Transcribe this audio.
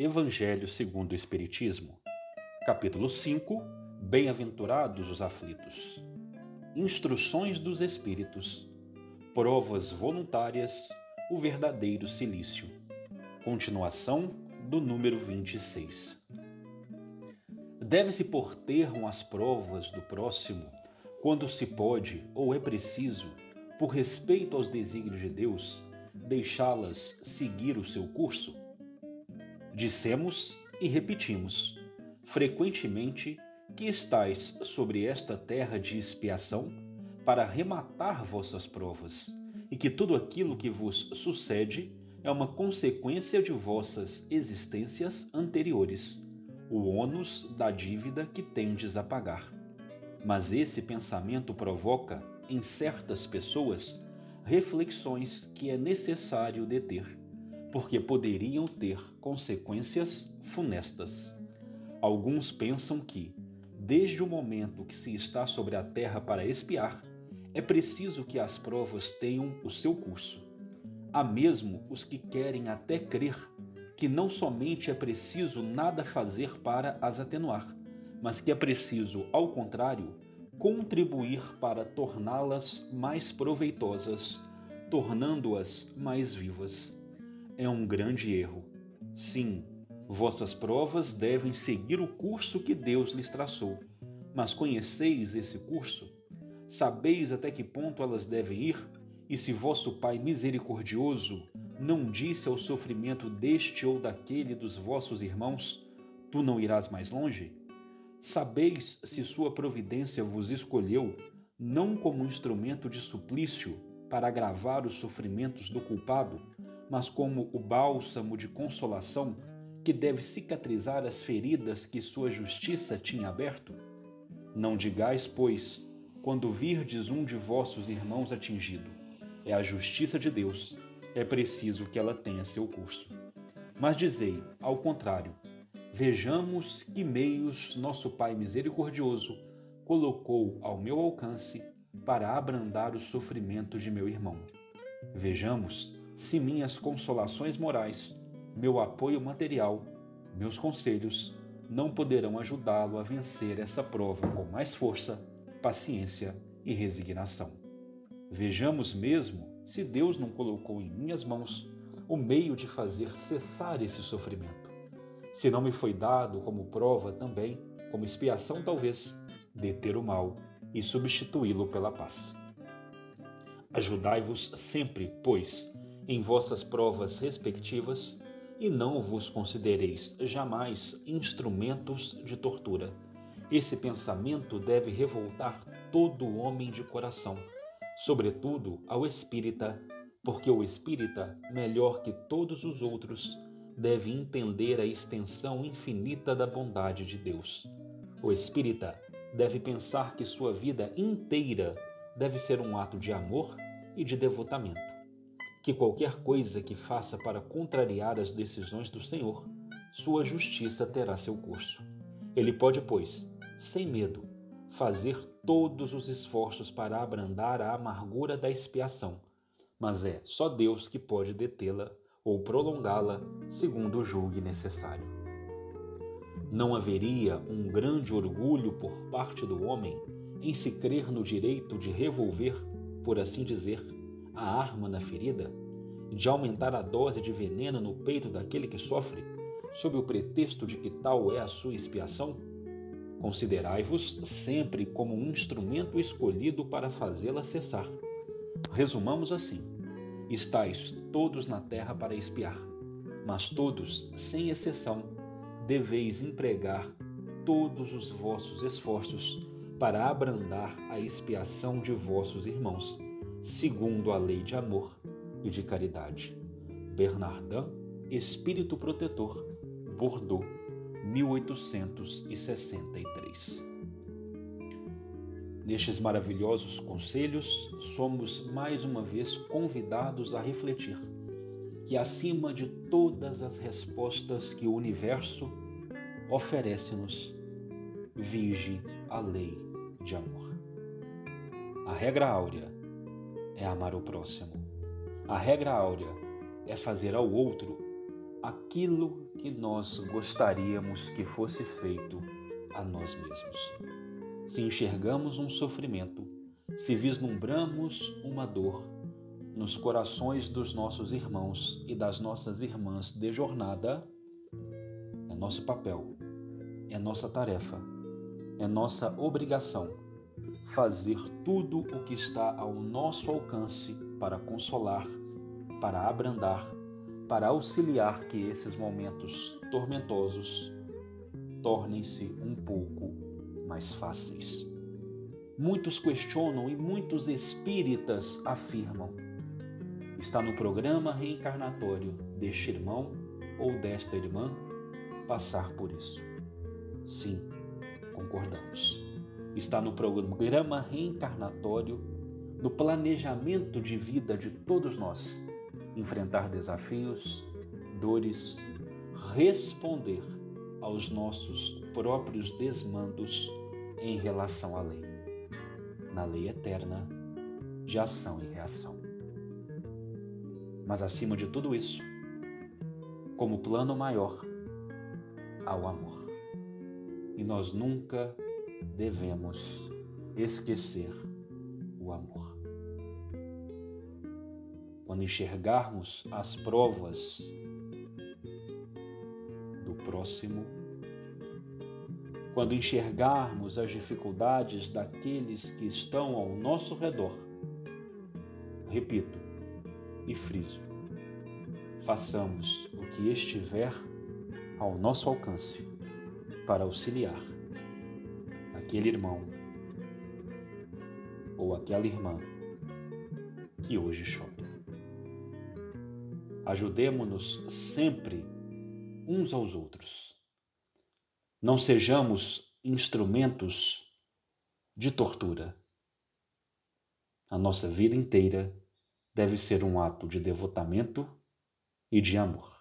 Evangelho segundo o Espiritismo, capítulo 5 Bem-aventurados os aflitos. Instruções dos Espíritos. Provas voluntárias, o verdadeiro silício. Continuação do número 26. Deve-se por termo as provas do próximo quando se pode ou é preciso, por respeito aos desígnios de Deus, deixá-las seguir o seu curso? Dissemos e repetimos, frequentemente, que estais sobre esta terra de expiação para rematar vossas provas, e que tudo aquilo que vos sucede é uma consequência de vossas existências anteriores, o ônus da dívida que tendes a pagar. Mas esse pensamento provoca, em certas pessoas, reflexões que é necessário deter, porque poderiam ter consequências funestas. Alguns pensam que, desde o momento que se está sobre a terra para espiar, é preciso que as provas tenham o seu curso. Há mesmo os que querem até crer que não somente é preciso nada fazer para as atenuar, mas que é preciso, ao contrário, contribuir para torná-las mais proveitosas, tornando-as mais vivas. É um grande erro. Sim, vossas provas devem seguir o curso que Deus lhes traçou. Mas conheceis esse curso? Sabeis até que ponto elas devem ir? E se vosso Pai misericordioso não disse ao sofrimento deste ou daquele dos vossos irmãos: Tu não irás mais longe? Sabeis se sua providência vos escolheu não como instrumento de suplício para agravar os sofrimentos do culpado, mas como o bálsamo de consolação que deve cicatrizar as feridas que sua justiça tinha aberto? Não digais, pois, quando virdes um de vossos irmãos atingido, é a justiça de Deus, é preciso que ela tenha seu curso. Mas dizei, ao contrário, Vejamos que meios nosso Pai misericordioso colocou ao meu alcance para abrandar o sofrimento de meu irmão. Vejamos se minhas consolações morais, meu apoio material, meus conselhos não poderão ajudá-lo a vencer essa prova com mais força, paciência e resignação. Vejamos mesmo se Deus não colocou em minhas mãos o meio de fazer cessar esse sofrimento se não me foi dado como prova também, como expiação talvez, deter o mal e substituí-lo pela paz. Ajudai-vos sempre, pois, em vossas provas respectivas, e não vos considereis jamais instrumentos de tortura. Esse pensamento deve revoltar todo homem de coração, sobretudo ao espírita, porque o espírita, melhor que todos os outros, deve entender a extensão infinita da bondade de Deus. O espírita deve pensar que sua vida inteira deve ser um ato de amor e de devotamento. Que qualquer coisa que faça para contrariar as decisões do Senhor, sua justiça terá seu curso. Ele pode, pois, sem medo, fazer todos os esforços para abrandar a amargura da expiação, mas é só Deus que pode detê-la ou prolongá-la segundo julgue necessário. Não haveria um grande orgulho por parte do homem em se crer no direito de revolver, por assim dizer, a arma na ferida, de aumentar a dose de veneno no peito daquele que sofre, sob o pretexto de que tal é a sua expiação? Considerai-vos sempre como um instrumento escolhido para fazê-la cessar. Resumamos assim Estais todos na terra para espiar, mas todos, sem exceção, deveis empregar todos os vossos esforços para abrandar a expiação de vossos irmãos, segundo a lei de amor e de caridade. Bernardin, Espírito Protetor, Bordeaux, 1863. Nestes maravilhosos conselhos, somos mais uma vez convidados a refletir que, acima de todas as respostas que o universo oferece-nos, vige a lei de amor. A regra áurea é amar o próximo. A regra áurea é fazer ao outro aquilo que nós gostaríamos que fosse feito a nós mesmos. Se enxergamos um sofrimento, se vislumbramos uma dor nos corações dos nossos irmãos e das nossas irmãs de jornada, é nosso papel, é nossa tarefa, é nossa obrigação fazer tudo o que está ao nosso alcance para consolar, para abrandar, para auxiliar que esses momentos tormentosos tornem-se um pouco mais fáceis. Muitos questionam e muitos espíritas afirmam: está no programa reencarnatório deste irmão ou desta irmã passar por isso. Sim, concordamos. Está no programa reencarnatório, no planejamento de vida de todos nós, enfrentar desafios, dores, responder aos nossos próprios desmandos em relação à lei, na lei eterna de ação e reação. Mas acima de tudo isso, como plano maior, ao amor. E nós nunca devemos esquecer o amor. Quando enxergarmos as provas do próximo, quando enxergarmos as dificuldades daqueles que estão ao nosso redor, repito e friso, façamos o que estiver ao nosso alcance para auxiliar aquele irmão ou aquela irmã que hoje chora. Ajudemo-nos sempre uns aos outros. Não sejamos instrumentos de tortura. A nossa vida inteira deve ser um ato de devotamento e de amor.